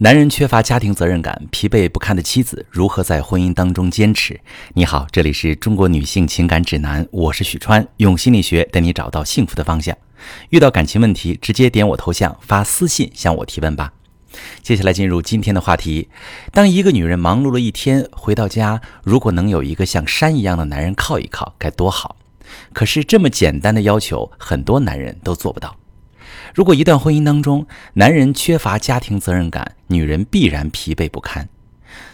男人缺乏家庭责任感、疲惫不堪的妻子如何在婚姻当中坚持？你好，这里是中国女性情感指南，我是许川，用心理学带你找到幸福的方向。遇到感情问题，直接点我头像发私信向我提问吧。接下来进入今天的话题：当一个女人忙碌了一天回到家，如果能有一个像山一样的男人靠一靠，该多好！可是这么简单的要求，很多男人都做不到。如果一段婚姻当中，男人缺乏家庭责任感，女人必然疲惫不堪。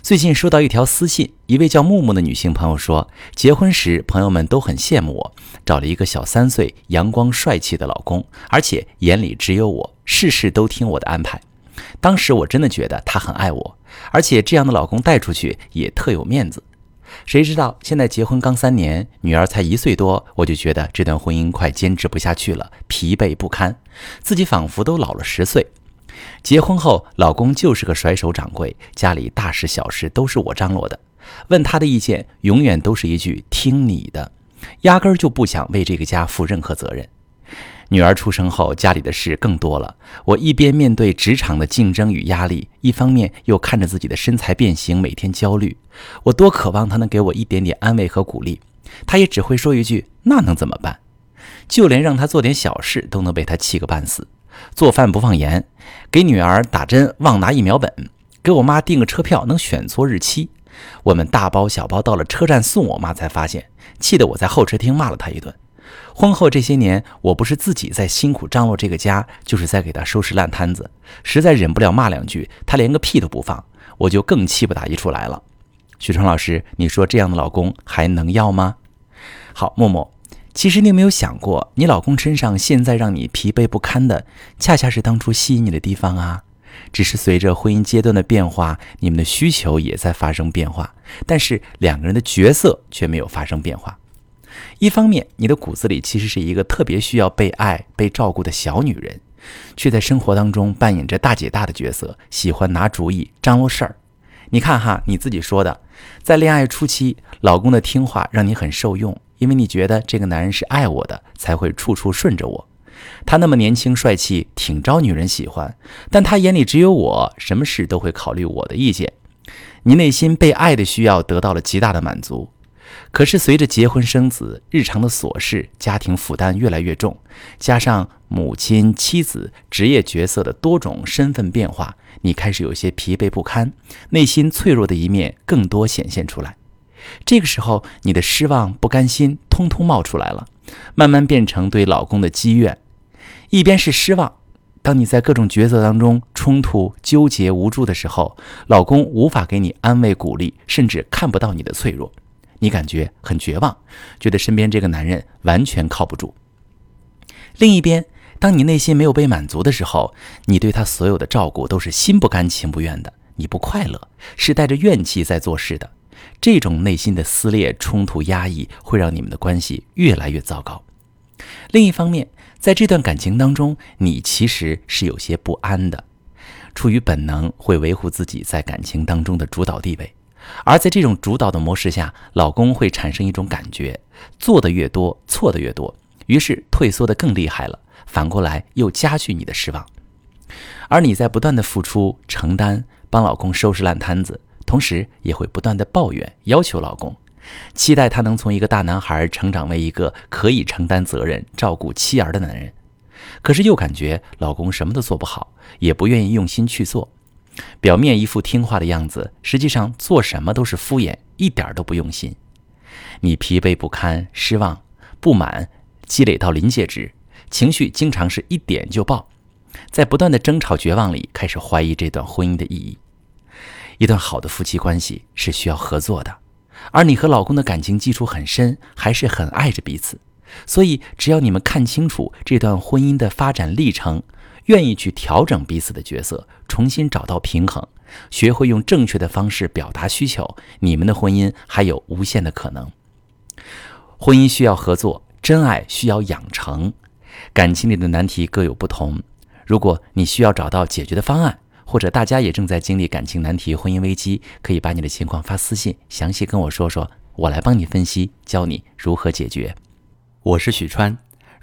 最近收到一条私信，一位叫木木的女性朋友说，结婚时朋友们都很羡慕我，找了一个小三岁、阳光帅气的老公，而且眼里只有我，事事都听我的安排。当时我真的觉得他很爱我，而且这样的老公带出去也特有面子。谁知道现在结婚刚三年，女儿才一岁多，我就觉得这段婚姻快坚持不下去了，疲惫不堪，自己仿佛都老了十岁。结婚后，老公就是个甩手掌柜，家里大事小事都是我张罗的，问他的意见，永远都是一句听你的，压根儿就不想为这个家负任何责任。女儿出生后，家里的事更多了。我一边面对职场的竞争与压力，一方面又看着自己的身材变形，每天焦虑。我多渴望他能给我一点点安慰和鼓励，他也只会说一句：“那能怎么办？”就连让他做点小事，都能被他气个半死。做饭不放盐，给女儿打针忘拿疫苗本，给我妈订个车票能选错日期。我们大包小包到了车站送我妈，才发现，气得我在候车厅骂了他一顿。婚后这些年，我不是自己在辛苦张罗这个家，就是在给他收拾烂摊子。实在忍不了骂两句，他连个屁都不放，我就更气不打一处来了。许川老师，你说这样的老公还能要吗？好，默默，其实你有没有想过，你老公身上现在让你疲惫不堪的，恰恰是当初吸引你的地方啊？只是随着婚姻阶段的变化，你们的需求也在发生变化，但是两个人的角色却没有发生变化。一方面，你的骨子里其实是一个特别需要被爱、被照顾的小女人，却在生活当中扮演着大姐大的角色，喜欢拿主意、张罗事儿。你看哈，你自己说的，在恋爱初期，老公的听话让你很受用，因为你觉得这个男人是爱我的，才会处处顺着我。他那么年轻帅气，挺招女人喜欢，但他眼里只有我，什么事都会考虑我的意见。你内心被爱的需要得到了极大的满足。可是，随着结婚生子，日常的琐事、家庭负担越来越重，加上母亲、妻子、职业角色的多种身份变化，你开始有些疲惫不堪，内心脆弱的一面更多显现出来。这个时候，你的失望、不甘心通通冒出来了，慢慢变成对老公的积怨。一边是失望，当你在各种角色当中冲突、纠结、无助的时候，老公无法给你安慰、鼓励，甚至看不到你的脆弱。你感觉很绝望，觉得身边这个男人完全靠不住。另一边，当你内心没有被满足的时候，你对他所有的照顾都是心不甘情不愿的，你不快乐，是带着怨气在做事的。这种内心的撕裂、冲突、压抑，会让你们的关系越来越糟糕。另一方面，在这段感情当中，你其实是有些不安的，出于本能会维护自己在感情当中的主导地位。而在这种主导的模式下，老公会产生一种感觉：做的越多，错的越多，于是退缩的更厉害了。反过来又加剧你的失望。而你在不断的付出、承担，帮老公收拾烂摊子，同时也会不断的抱怨、要求老公，期待他能从一个大男孩成长为一个可以承担责任、照顾妻儿的男人。可是又感觉老公什么都做不好，也不愿意用心去做。表面一副听话的样子，实际上做什么都是敷衍，一点都不用心。你疲惫不堪、失望、不满，积累到临界值，情绪经常是一点就爆，在不断的争吵、绝望里，开始怀疑这段婚姻的意义。一段好的夫妻关系是需要合作的，而你和老公的感情基础很深，还是很爱着彼此。所以，只要你们看清楚这段婚姻的发展历程。愿意去调整彼此的角色，重新找到平衡，学会用正确的方式表达需求，你们的婚姻还有无限的可能。婚姻需要合作，真爱需要养成，感情里的难题各有不同。如果你需要找到解决的方案，或者大家也正在经历感情难题、婚姻危机，可以把你的情况发私信，详细跟我说说，我来帮你分析，教你如何解决。我是许川。